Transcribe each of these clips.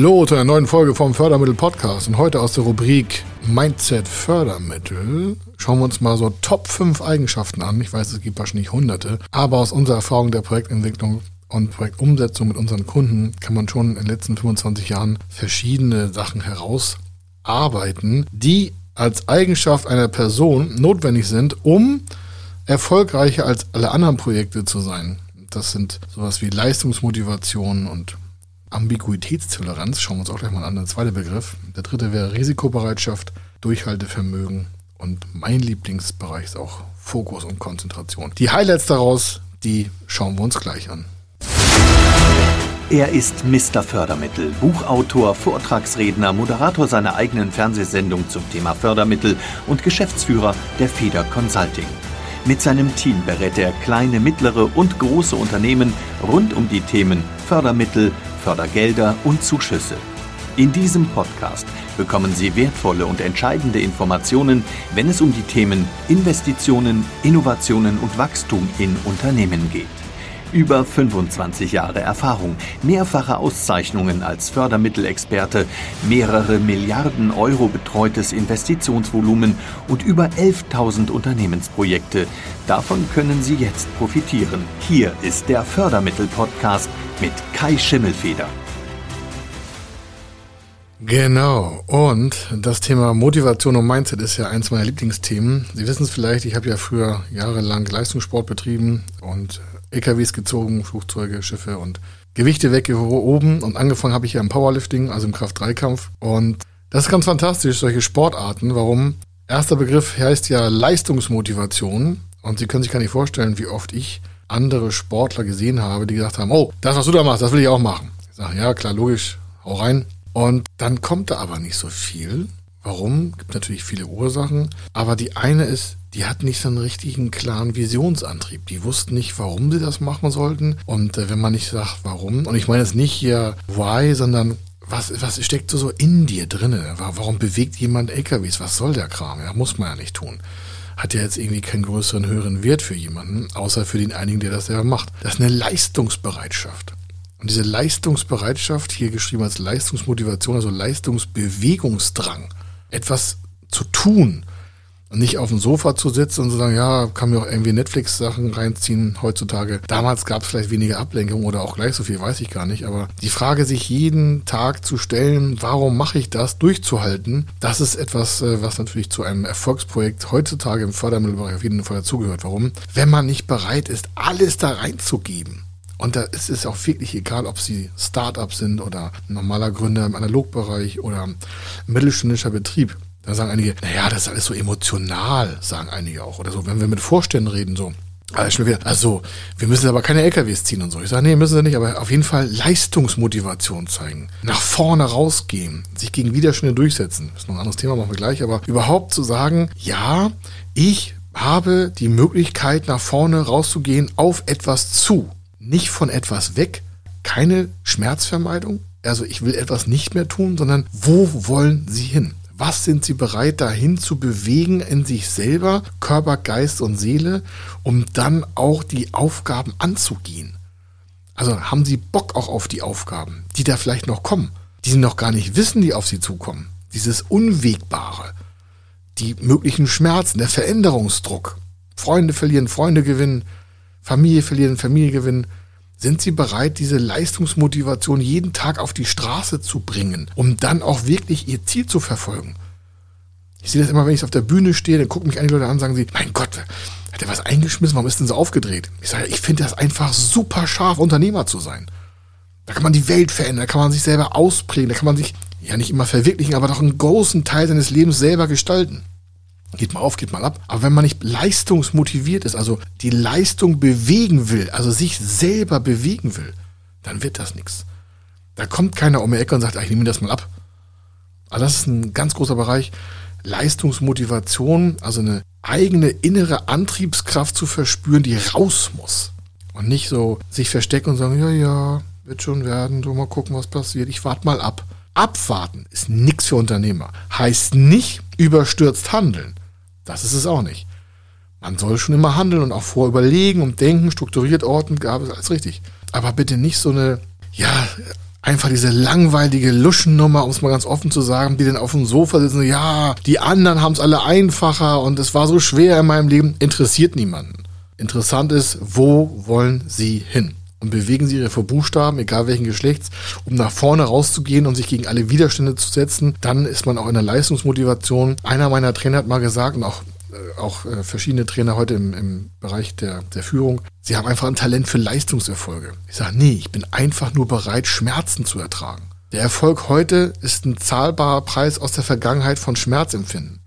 Hallo zu einer neuen Folge vom Fördermittel Podcast und heute aus der Rubrik Mindset Fördermittel schauen wir uns mal so Top 5 Eigenschaften an. Ich weiß, es gibt wahrscheinlich hunderte, aber aus unserer Erfahrung der Projektentwicklung und Projektumsetzung mit unseren Kunden kann man schon in den letzten 25 Jahren verschiedene Sachen herausarbeiten, die als Eigenschaft einer Person notwendig sind, um erfolgreicher als alle anderen Projekte zu sein. Das sind sowas wie Leistungsmotivation und Ambiguitätstoleranz. Schauen wir uns auch gleich mal an. Der zweite Begriff. Der dritte wäre Risikobereitschaft, Durchhaltevermögen und mein Lieblingsbereich ist auch Fokus und Konzentration. Die Highlights daraus, die schauen wir uns gleich an. Er ist Mr. Fördermittel, Buchautor, Vortragsredner, Moderator seiner eigenen Fernsehsendung zum Thema Fördermittel und Geschäftsführer der Feder Consulting. Mit seinem Team berät er kleine, mittlere und große Unternehmen rund um die Themen Fördermittel, Fördergelder und Zuschüsse. In diesem Podcast bekommen Sie wertvolle und entscheidende Informationen, wenn es um die Themen Investitionen, Innovationen und Wachstum in Unternehmen geht. Über 25 Jahre Erfahrung, mehrfache Auszeichnungen als Fördermittelexperte, mehrere Milliarden Euro betreutes Investitionsvolumen und über 11.000 Unternehmensprojekte. Davon können Sie jetzt profitieren. Hier ist der Fördermittel-Podcast mit Kai Schimmelfeder. Genau. Und das Thema Motivation und Mindset ist ja eins meiner Lieblingsthemen. Sie wissen es vielleicht, ich habe ja früher jahrelang Leistungssport betrieben und LKWs gezogen, Flugzeuge, Schiffe und Gewichte weggehoben und angefangen habe ich ja im Powerlifting, also im Kraft-3-Kampf. Und das ist ganz fantastisch, solche Sportarten. Warum? Erster Begriff heißt ja Leistungsmotivation. Und Sie können sich gar nicht vorstellen, wie oft ich andere Sportler gesehen habe, die gesagt haben, oh, das, was du da machst, das will ich auch machen. Ich sage, ja, klar, logisch, hau rein. Und dann kommt da aber nicht so viel. Warum? Gibt natürlich viele Ursachen. Aber die eine ist, die hatten nicht so einen richtigen klaren Visionsantrieb. Die wussten nicht, warum sie das machen sollten. Und äh, wenn man nicht sagt, warum, und ich meine jetzt nicht hier why, sondern was, was steckt so in dir drinne? Warum bewegt jemand LKWs? Was soll der Kram? Ja, muss man ja nicht tun. Hat ja jetzt irgendwie keinen größeren, höheren Wert für jemanden, außer für den einigen, der das selber macht. Das ist eine Leistungsbereitschaft. Und diese Leistungsbereitschaft, hier geschrieben als Leistungsmotivation, also Leistungsbewegungsdrang, etwas zu tun, nicht auf dem Sofa zu sitzen und zu sagen, ja, kann mir auch irgendwie Netflix-Sachen reinziehen heutzutage. Damals gab es vielleicht weniger Ablenkung oder auch gleich so viel, weiß ich gar nicht. Aber die Frage, sich jeden Tag zu stellen, warum mache ich das, durchzuhalten, das ist etwas, äh, was natürlich zu einem Erfolgsprojekt heutzutage im Fördermittelbereich auf jeden Fall dazugehört. Warum? Wenn man nicht bereit ist, alles da reinzugeben. Und da ist es auch wirklich egal, ob sie Start-up sind oder normaler Gründer im Analogbereich oder mittelständischer Betrieb. Da sagen einige, naja, das ist alles so emotional, sagen einige auch. Oder so, wenn wir mit Vorständen reden, so. Also, wir müssen aber keine LKWs ziehen und so. Ich sage, nee, müssen sie nicht, aber auf jeden Fall Leistungsmotivation zeigen. Nach vorne rausgehen, sich gegen Widerstände durchsetzen. Das ist noch ein anderes Thema, machen wir gleich, aber überhaupt zu sagen, ja, ich habe die Möglichkeit, nach vorne rauszugehen auf etwas zu. Nicht von etwas weg, keine Schmerzvermeidung. Also ich will etwas nicht mehr tun, sondern wo wollen Sie hin? Was sind sie bereit dahin zu bewegen in sich selber, Körper, Geist und Seele, um dann auch die Aufgaben anzugehen? Also haben sie Bock auch auf die Aufgaben, die da vielleicht noch kommen, die sie noch gar nicht wissen, die auf sie zukommen. Dieses Unwegbare, die möglichen Schmerzen, der Veränderungsdruck. Freunde verlieren, Freunde gewinnen, Familie verlieren, Familie gewinnen. Sind Sie bereit, diese Leistungsmotivation jeden Tag auf die Straße zu bringen, um dann auch wirklich Ihr Ziel zu verfolgen? Ich sehe das immer, wenn ich auf der Bühne stehe, dann gucken mich einige Leute an und sagen sie, mein Gott, hat er was eingeschmissen, warum ist denn so aufgedreht? Ich sage, ich finde das einfach super scharf, Unternehmer zu sein. Da kann man die Welt verändern, da kann man sich selber ausprägen, da kann man sich ja nicht immer verwirklichen, aber doch einen großen Teil seines Lebens selber gestalten. Geht mal auf, geht mal ab. Aber wenn man nicht leistungsmotiviert ist, also die Leistung bewegen will, also sich selber bewegen will, dann wird das nichts. Da kommt keiner um die Ecke und sagt, ach, ich nehme das mal ab. Aber das ist ein ganz großer Bereich. Leistungsmotivation, also eine eigene innere Antriebskraft zu verspüren, die raus muss. Und nicht so sich verstecken und sagen, ja, ja, wird schon werden, so mal gucken, was passiert. Ich warte mal ab. Abwarten ist nichts für Unternehmer. Heißt nicht überstürzt handeln. Das ist es auch nicht. Man soll schon immer handeln und auch vorüberlegen und denken, strukturiert, orten, gab es alles richtig. Aber bitte nicht so eine, ja, einfach diese langweilige Luschennummer, um es mal ganz offen zu sagen, die dann auf dem Sofa sitzen, ja, die anderen haben es alle einfacher und es war so schwer in meinem Leben, interessiert niemanden. Interessant ist, wo wollen sie hin? Und bewegen sie ihre Buchstaben, egal welchen Geschlechts, um nach vorne rauszugehen und sich gegen alle Widerstände zu setzen, dann ist man auch in der Leistungsmotivation. Einer meiner Trainer hat mal gesagt, und auch äh, auch äh, verschiedene Trainer heute im, im Bereich der, der Führung, sie haben einfach ein Talent für Leistungserfolge. Ich sage, nee, ich bin einfach nur bereit, Schmerzen zu ertragen. Der Erfolg heute ist ein zahlbarer Preis aus der Vergangenheit von Schmerzempfinden.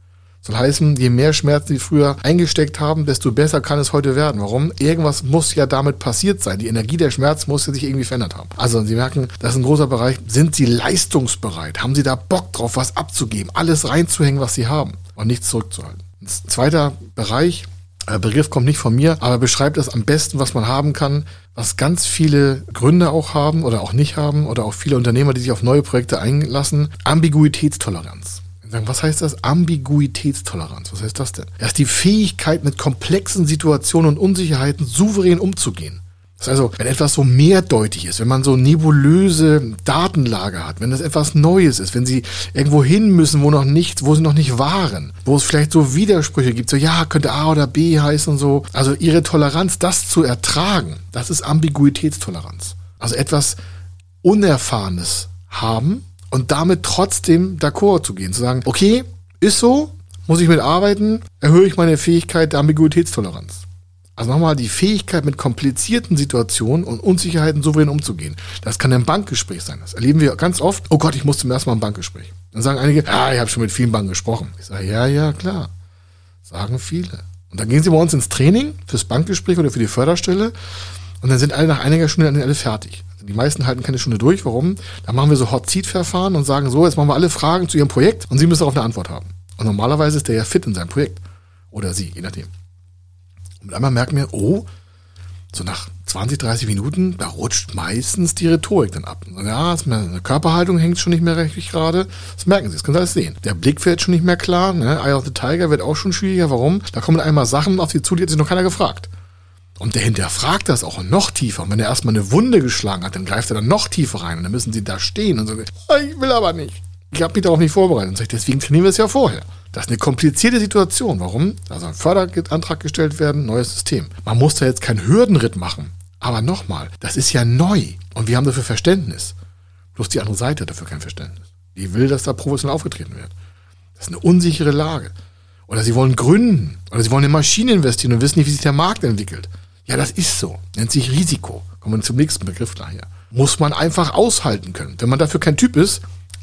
Soll heißen, je mehr Schmerzen sie früher eingesteckt haben, desto besser kann es heute werden. Warum? Irgendwas muss ja damit passiert sein. Die Energie der Schmerz muss ja sich irgendwie verändert haben. Also Sie merken, das ist ein großer Bereich. Sind Sie leistungsbereit? Haben Sie da Bock drauf, was abzugeben? Alles reinzuhängen, was Sie haben und nichts zurückzuhalten? Ein zweiter Bereich, der Begriff kommt nicht von mir, aber beschreibt es am besten, was man haben kann, was ganz viele Gründe auch haben oder auch nicht haben oder auch viele Unternehmer, die sich auf neue Projekte einlassen. Ambiguitätstoleranz. Was heißt das? Ambiguitätstoleranz. Was heißt das denn? Das ist die Fähigkeit, mit komplexen Situationen und Unsicherheiten souverän umzugehen. Das ist also, wenn etwas so mehrdeutig ist, wenn man so nebulöse Datenlage hat, wenn das etwas Neues ist, wenn sie irgendwo hin müssen, wo noch nichts, wo sie noch nicht waren, wo es vielleicht so Widersprüche gibt, so ja, könnte A oder B heißen und so. Also ihre Toleranz, das zu ertragen, das ist Ambiguitätstoleranz. Also etwas Unerfahrenes haben und damit trotzdem d'accord zu gehen, zu sagen, okay, ist so, muss ich mitarbeiten, erhöhe ich meine Fähigkeit der Ambiguitätstoleranz. Also nochmal die Fähigkeit, mit komplizierten Situationen und Unsicherheiten souverän umzugehen. Das kann ein Bankgespräch sein. Das erleben wir ganz oft. Oh Gott, ich musste zum ersten Mal ein Bankgespräch. Dann sagen einige, ah, ich habe schon mit vielen Banken gesprochen. Ich sage, ja, ja, klar. Sagen viele. Und dann gehen sie bei uns ins Training fürs Bankgespräch oder für die Förderstelle. Und dann sind alle nach einiger Stunde alle fertig. Die meisten halten keine Stunde durch. Warum? Dann machen wir so Hot-Seat-Verfahren und sagen so, jetzt machen wir alle Fragen zu ihrem Projekt und sie müssen darauf eine Antwort haben. Und normalerweise ist der ja fit in seinem Projekt. Oder sie, je nachdem. Und einmal merken wir, oh, so nach 20, 30 Minuten, da rutscht meistens die Rhetorik dann ab. Ja, eine Körperhaltung hängt schon nicht mehr richtig gerade. Das merken Sie, das können Sie alles sehen. Der Blick wird schon nicht mehr klar. Ne? Eye of the Tiger wird auch schon schwieriger. Warum? Da kommen einmal Sachen auf Sie zu, die hat sich noch keiner gefragt. Und der hinterfragt das auch noch tiefer. Und wenn er erstmal eine Wunde geschlagen hat, dann greift er dann noch tiefer rein. Und dann müssen Sie da stehen und sagen, ich will aber nicht. Ich habe mich darauf nicht vorbereitet. Und sage, deswegen trainieren wir es ja vorher. Das ist eine komplizierte Situation. Warum? Da soll ein Förderantrag gestellt werden, neues System. Man muss da jetzt keinen Hürdenritt machen. Aber nochmal, das ist ja neu und wir haben dafür Verständnis. Bloß die andere Seite hat dafür kein Verständnis. Die will, dass da professionell aufgetreten wird. Das ist eine unsichere Lage. Oder sie wollen gründen. Oder sie wollen in Maschinen investieren und wissen nicht, wie sich der Markt entwickelt. Ja, das ist so. Nennt sich Risiko. Kommen wir zum nächsten Begriff nachher. Muss man einfach aushalten können. Wenn man dafür kein Typ ist,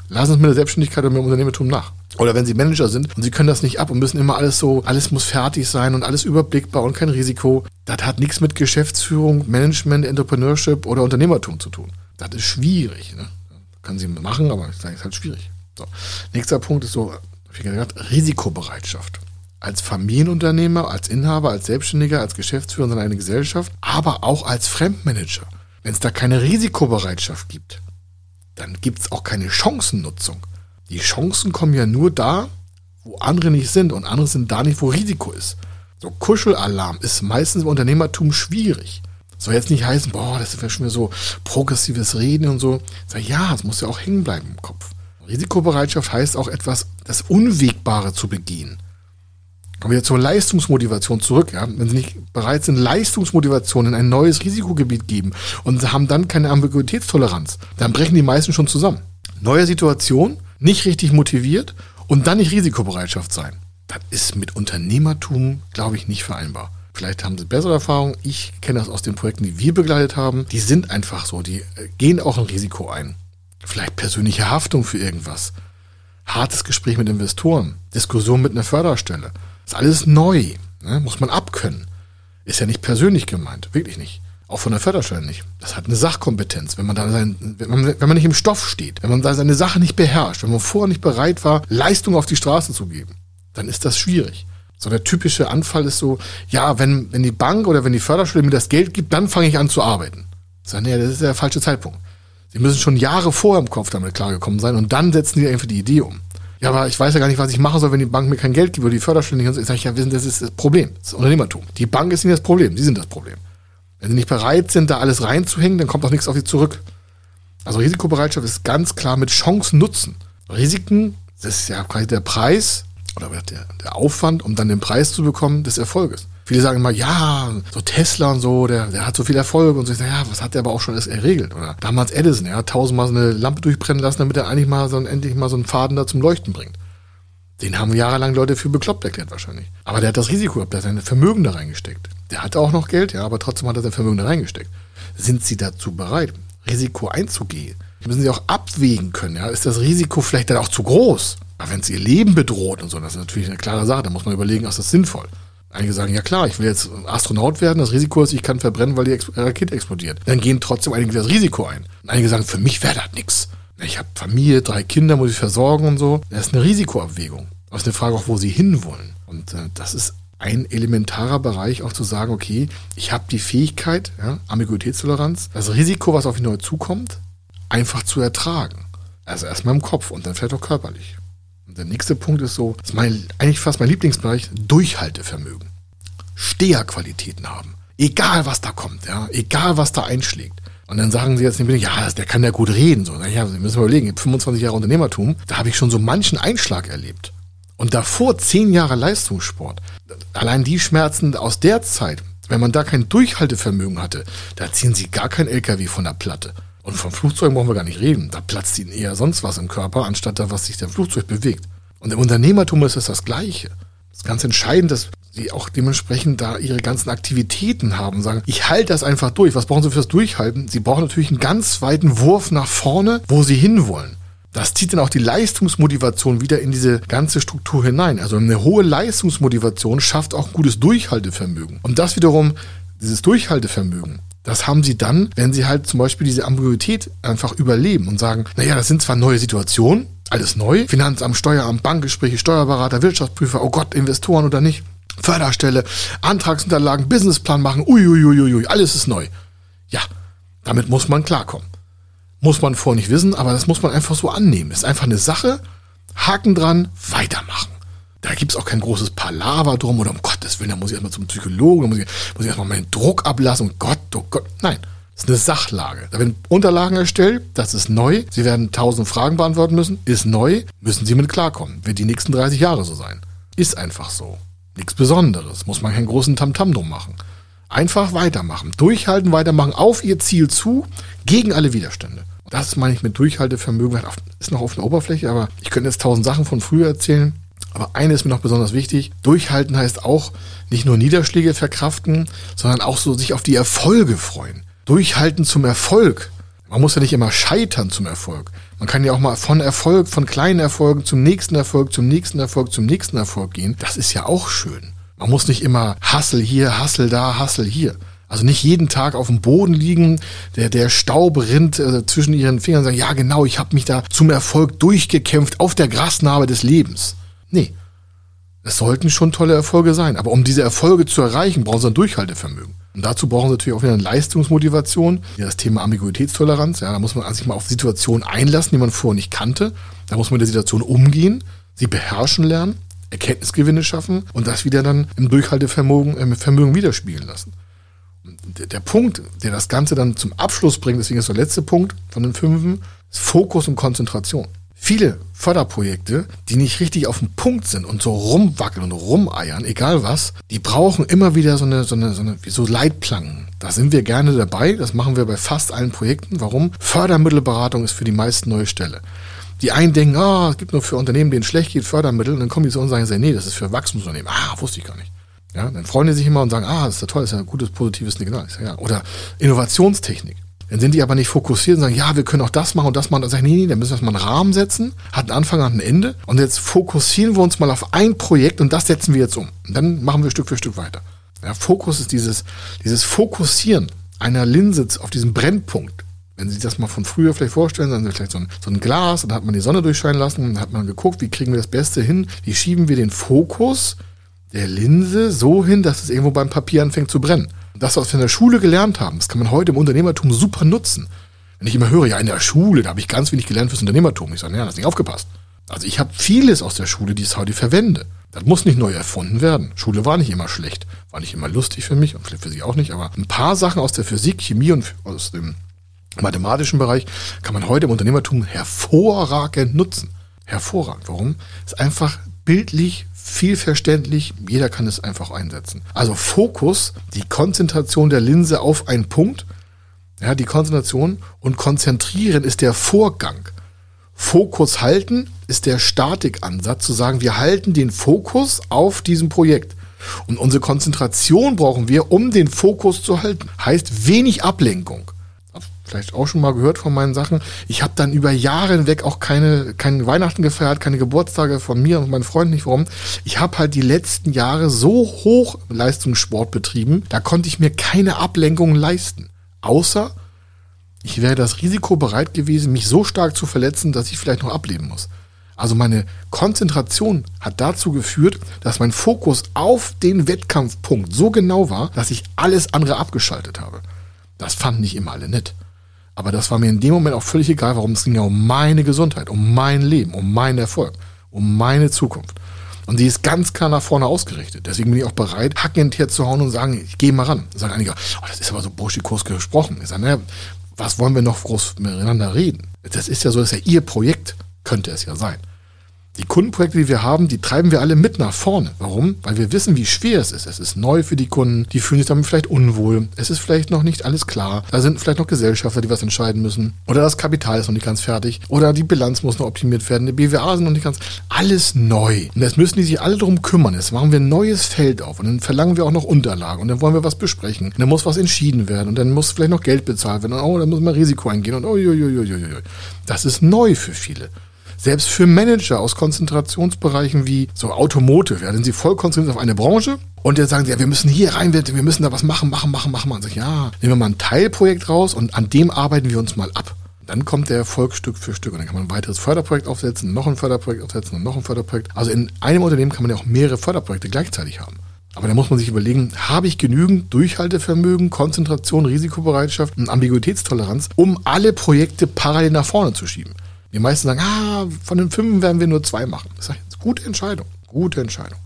lassen Sie es mit der Selbstständigkeit und mit dem Unternehmertum nach. Oder wenn Sie Manager sind und Sie können das nicht ab und müssen immer alles so, alles muss fertig sein und alles überblickbar und kein Risiko. Das hat nichts mit Geschäftsführung, Management, Entrepreneurship oder Unternehmertum zu tun. Das ist schwierig. Ne? Können Sie machen, aber es ist halt schwierig. So. Nächster Punkt ist so, wie gesagt, Risikobereitschaft. Als Familienunternehmer, als Inhaber, als Selbstständiger, als Geschäftsführer in einer Gesellschaft, aber auch als Fremdmanager. Wenn es da keine Risikobereitschaft gibt, dann gibt es auch keine Chancennutzung. Die Chancen kommen ja nur da, wo andere nicht sind und andere sind da nicht, wo Risiko ist. So Kuschelalarm ist meistens im Unternehmertum schwierig. Soll jetzt nicht heißen, boah, das ist ja schon wieder so progressives Reden und so. Sag, ja, es muss ja auch hängen bleiben im Kopf. Risikobereitschaft heißt auch etwas, das Unwegbare zu begehen. Kommen wir zur Leistungsmotivation zurück. Ja? Wenn Sie nicht bereit sind, Leistungsmotivation in ein neues Risikogebiet geben und haben dann keine Ambiguitätstoleranz, dann brechen die meisten schon zusammen. Neue Situation, nicht richtig motiviert und dann nicht Risikobereitschaft sein. Das ist mit Unternehmertum, glaube ich, nicht vereinbar. Vielleicht haben sie bessere Erfahrungen. Ich kenne das aus den Projekten, die wir begleitet haben. Die sind einfach so. Die äh, gehen auch ein Risiko ein. Vielleicht persönliche Haftung für irgendwas. Hartes Gespräch mit Investoren. Diskussion mit einer Förderstelle. Ist alles neu. Ne? Muss man abkönnen. Ist ja nicht persönlich gemeint. Wirklich nicht. Auch von der Förderstelle nicht. Das hat eine Sachkompetenz. Wenn man da sein, wenn man, wenn man nicht im Stoff steht, wenn man da seine Sache nicht beherrscht, wenn man vorher nicht bereit war, Leistung auf die Straße zu geben, dann ist das schwierig. So der typische Anfall ist so, ja, wenn, wenn die Bank oder wenn die Förderstelle mir das Geld gibt, dann fange ich an zu arbeiten. Sagen, nee, das ist der falsche Zeitpunkt. Sie müssen schon Jahre vorher im Kopf damit klargekommen sein und dann setzen die einfach die Idee um. Ja, aber ich weiß ja gar nicht, was ich machen soll, wenn die Bank mir kein Geld gibt oder die Förderstelle nicht. Ich sage, ja, wissen, das ist das Problem. Das ist Unternehmertum. Die Bank ist nicht das Problem, sie sind das Problem. Wenn sie nicht bereit sind, da alles reinzuhängen, dann kommt auch nichts auf sie zurück. Also Risikobereitschaft ist ganz klar mit Chancen-Nutzen. Risiken, das ist ja quasi der Preis oder der, der Aufwand, um dann den Preis zu bekommen des Erfolges. Viele sagen immer, ja, so Tesla und so, der, der hat so viel Erfolg und so. Ich sage, ja, was hat der aber auch schon alles erregelt? Oder damals Edison, er hat tausendmal so eine Lampe durchbrennen lassen, damit er eigentlich mal so endlich mal so einen Faden da zum Leuchten bringt. Den haben jahrelang Leute für bekloppt erklärt wahrscheinlich. Aber der hat das Risiko gehabt, der hat sein Vermögen da reingesteckt. Der hatte auch noch Geld, ja, aber trotzdem hat er sein Vermögen da reingesteckt. Sind Sie dazu bereit, Risiko einzugehen? Müssen Sie auch abwägen können, ja? Ist das Risiko vielleicht dann auch zu groß? Aber wenn es Ihr Leben bedroht und so, das ist natürlich eine klare Sache, da muss man überlegen, ist das sinnvoll? Einige sagen, ja klar, ich will jetzt Astronaut werden, das Risiko ist, ich kann verbrennen, weil die Rakete explodiert. Dann gehen trotzdem einige das Risiko ein. Und einige sagen, für mich wäre das nichts. Ich habe Familie, drei Kinder, muss ich versorgen und so. Das ist eine Risikoabwägung. Das ist eine Frage auch, wo sie hinwollen. Und äh, das ist ein elementarer Bereich, auch zu sagen, okay, ich habe die Fähigkeit, ja, Ambiguitätstoleranz, das Risiko, was auf mich neu zukommt, einfach zu ertragen. Also erstmal im Kopf und dann vielleicht auch körperlich. Der nächste Punkt ist so, das ist mein, eigentlich fast mein Lieblingsbereich, Durchhaltevermögen. Steherqualitäten haben. Egal was da kommt, ja, egal was da einschlägt. Und dann sagen sie jetzt nicht, ja, der kann ja gut reden. So, naja, Sie müssen mal überlegen, ich habe 25 Jahre Unternehmertum, da habe ich schon so manchen Einschlag erlebt. Und davor zehn Jahre Leistungssport. Allein die Schmerzen aus der Zeit, wenn man da kein Durchhaltevermögen hatte, da ziehen sie gar kein LKW von der Platte. Und vom Flugzeug brauchen wir gar nicht reden. Da platzt ihnen eher sonst was im Körper, anstatt da, was sich der Flugzeug bewegt. Und im Unternehmertum ist es das Gleiche. Es ist ganz entscheidend, dass sie auch dementsprechend da ihre ganzen Aktivitäten haben sagen, ich halte das einfach durch. Was brauchen sie fürs Durchhalten? Sie brauchen natürlich einen ganz weiten Wurf nach vorne, wo sie hinwollen. Das zieht dann auch die Leistungsmotivation wieder in diese ganze Struktur hinein. Also eine hohe Leistungsmotivation schafft auch ein gutes Durchhaltevermögen. Und das wiederum, dieses Durchhaltevermögen, das haben sie dann, wenn sie halt zum Beispiel diese Ambiguität einfach überleben und sagen, naja, das sind zwar neue Situationen, alles neu, Finanzamt, Steueramt, Bankgespräche, Steuerberater, Wirtschaftsprüfer, oh Gott, Investoren oder nicht, Förderstelle, Antragsunterlagen, Businessplan machen, uiuiuiui, alles ist neu. Ja, damit muss man klarkommen. Muss man vorher nicht wissen, aber das muss man einfach so annehmen. Ist einfach eine Sache, Haken dran, weitermachen. Da gibt es auch kein großes Palaver drum oder um Gottes Willen, da muss ich erstmal zum Psychologen, da muss ich, muss ich erstmal meinen Druck ablassen und Gott, oh Gott. Nein, ist eine Sachlage. Da werden Unterlagen erstellt, das ist neu. Sie werden tausend Fragen beantworten müssen, ist neu, müssen Sie mit klarkommen. Wird die nächsten 30 Jahre so sein. Ist einfach so. Nichts Besonderes. Muss man keinen großen Tamtam drum machen. Einfach weitermachen. Durchhalten, weitermachen, auf Ihr Ziel zu, gegen alle Widerstände. Das meine ich mit Durchhaltevermögen. Ist noch auf der Oberfläche, aber ich könnte jetzt tausend Sachen von früher erzählen. Aber eine ist mir noch besonders wichtig. Durchhalten heißt auch nicht nur Niederschläge verkraften, sondern auch so sich auf die Erfolge freuen. Durchhalten zum Erfolg. Man muss ja nicht immer scheitern zum Erfolg. Man kann ja auch mal von Erfolg, von kleinen Erfolgen zum nächsten Erfolg, zum nächsten Erfolg, zum nächsten Erfolg gehen. Das ist ja auch schön. Man muss nicht immer Hassel hier, Hassel da, Hassel hier. Also nicht jeden Tag auf dem Boden liegen, der, der Staub rinnt äh, zwischen ihren Fingern und sagen, ja genau, ich habe mich da zum Erfolg durchgekämpft auf der Grasnarbe des Lebens. Nee, es sollten schon tolle Erfolge sein. Aber um diese Erfolge zu erreichen, brauchen sie ein Durchhaltevermögen. Und dazu brauchen sie natürlich auch wieder eine Leistungsmotivation. Ja, das Thema Ambiguitätstoleranz. Ja, da muss man sich mal auf Situationen einlassen, die man vorher nicht kannte. Da muss man mit der Situation umgehen, sie beherrschen lernen, Erkenntnisgewinne schaffen und das wieder dann im Durchhaltevermögen im Vermögen widerspiegeln lassen der, der Punkt, der das Ganze dann zum Abschluss bringt, deswegen ist der letzte Punkt von den fünfen, ist Fokus und Konzentration. Viele Förderprojekte, die nicht richtig auf dem Punkt sind und so rumwackeln und rumeiern, egal was, die brauchen immer wieder so eine, so eine, so eine, so Leitplanken. Da sind wir gerne dabei. Das machen wir bei fast allen Projekten. Warum? Fördermittelberatung ist für die meisten neue Stelle. Die einen denken, oh, es gibt nur für Unternehmen, denen schlecht geht, Fördermittel. Und dann kommen die zu uns und sagen, nee, das ist für Wachstumsunternehmen. Ah, wusste ich gar nicht. Ja, dann freuen die sich immer und sagen, ah, das ist ja toll, das ist ja ein gutes, positives Signal. Sage, ja. Oder Innovationstechnik. Dann sind die aber nicht fokussiert und sagen, ja, wir können auch das machen und das machen. Dann sage ich, nee, nee, dann müssen wir erstmal einen Rahmen setzen, hat einen Anfang, hat ein Ende. Und jetzt fokussieren wir uns mal auf ein Projekt und das setzen wir jetzt um. Und dann machen wir Stück für Stück weiter. Ja, Fokus ist dieses, dieses Fokussieren einer Linse auf diesen Brennpunkt. Wenn Sie sich das mal von früher vielleicht vorstellen, dann vielleicht so ein, so ein Glas, und da hat man die Sonne durchscheinen lassen, und dann hat man geguckt, wie kriegen wir das Beste hin, wie schieben wir den Fokus der Linse so hin, dass es irgendwo beim Papier anfängt zu brennen. Das, was wir in der Schule gelernt haben, das kann man heute im Unternehmertum super nutzen. Wenn ich immer höre, ja, in der Schule, da habe ich ganz wenig gelernt fürs Unternehmertum. Ich sage, ja, hast nicht aufgepasst. Also ich habe vieles aus der Schule, die ich heute verwende. Das muss nicht neu erfunden werden. Schule war nicht immer schlecht, war nicht immer lustig für mich und für Sie auch nicht, aber ein paar Sachen aus der Physik, Chemie und aus dem mathematischen Bereich kann man heute im Unternehmertum hervorragend nutzen. Hervorragend. Warum? Ist einfach bildlich viel verständlich. Jeder kann es einfach einsetzen. Also Fokus, die Konzentration der Linse auf einen Punkt. Ja, die Konzentration und konzentrieren ist der Vorgang. Fokus halten ist der Statikansatz, zu sagen, wir halten den Fokus auf diesem Projekt. Und unsere Konzentration brauchen wir, um den Fokus zu halten. Heißt wenig Ablenkung vielleicht auch schon mal gehört von meinen Sachen. Ich habe dann über Jahre hinweg auch keine, keine Weihnachten gefeiert, keine Geburtstage von mir und meinen Freunden nicht. Warum? Ich habe halt die letzten Jahre so hoch Leistungssport betrieben, da konnte ich mir keine Ablenkung leisten. Außer ich wäre das Risiko bereit gewesen, mich so stark zu verletzen, dass ich vielleicht noch ableben muss. Also meine Konzentration hat dazu geführt, dass mein Fokus auf den Wettkampfpunkt so genau war, dass ich alles andere abgeschaltet habe. Das fanden nicht immer alle nett. Aber das war mir in dem Moment auch völlig egal, warum es ging ja um meine Gesundheit, um mein Leben, um meinen Erfolg, um meine Zukunft. Und die ist ganz klar nach vorne ausgerichtet. Deswegen bin ich auch bereit, Hacken herzuhauen und sagen, ich gehe mal ran. Sagen einige, oh, das ist aber so burschikos gesprochen. Ich sage, naja, was wollen wir noch groß miteinander reden? Das ist ja so, das ist ja Ihr Projekt, könnte es ja sein. Die Kundenprojekte, die wir haben, die treiben wir alle mit nach vorne. Warum? Weil wir wissen, wie schwer es ist. Es ist neu für die Kunden, die fühlen sich damit vielleicht unwohl. Es ist vielleicht noch nicht alles klar. Da sind vielleicht noch Gesellschafter, die was entscheiden müssen. Oder das Kapital ist noch nicht ganz fertig. Oder die Bilanz muss noch optimiert werden. Die BWA sind noch nicht ganz. Alles neu. Und jetzt müssen die sich alle darum kümmern. Jetzt machen wir ein neues Feld auf. Und dann verlangen wir auch noch Unterlagen. Und dann wollen wir was besprechen. Und dann muss was entschieden werden. Und dann muss vielleicht noch Geld bezahlt werden. Und oh, dann muss man Risiko eingehen. Und oh, oh, oh, oh, oh. Das ist neu für viele. Selbst für Manager aus Konzentrationsbereichen wie so Automotive, ja, sie voll konzentriert auf eine Branche und jetzt sagen sie, ja, wir müssen hier rein, wir müssen da was machen, machen, machen, machen. Und sag, ja, nehmen wir mal ein Teilprojekt raus und an dem arbeiten wir uns mal ab. Dann kommt der Erfolg Stück für Stück und dann kann man ein weiteres Förderprojekt aufsetzen, noch ein Förderprojekt aufsetzen und noch ein Förderprojekt. Also in einem Unternehmen kann man ja auch mehrere Förderprojekte gleichzeitig haben. Aber da muss man sich überlegen, habe ich genügend Durchhaltevermögen, Konzentration, Risikobereitschaft und Ambiguitätstoleranz, um alle Projekte parallel nach vorne zu schieben? Die meisten sagen, ah, von den fünf werden wir nur zwei machen. Das ist eine gute Entscheidung. Gute Entscheidung.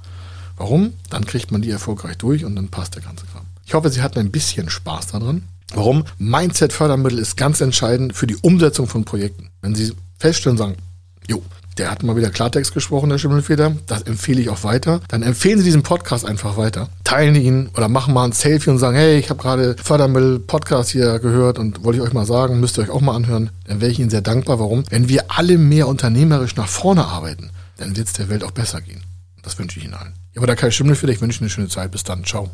Warum? Dann kriegt man die erfolgreich durch und dann passt der ganze Kram. Ich hoffe, Sie hatten ein bisschen Spaß daran. Warum? Mindset-Fördermittel ist ganz entscheidend für die Umsetzung von Projekten. Wenn Sie feststellen sagen, jo, der hat mal wieder Klartext gesprochen, der Schimmelfeder. Das empfehle ich auch weiter. Dann empfehlen Sie diesen Podcast einfach weiter. Teilen ihn oder machen mal ein Selfie und sagen, hey, ich habe gerade Fördermittel-Podcast hier gehört und wollte ich euch mal sagen, müsst ihr euch auch mal anhören. Dann wäre ich Ihnen sehr dankbar. Warum? Wenn wir alle mehr unternehmerisch nach vorne arbeiten, dann wird es der Welt auch besser gehen. Das wünsche ich Ihnen allen. Ja, aber da Kai Schimmelfeder, ich wünsche Ihnen eine schöne Zeit. Bis dann. Ciao.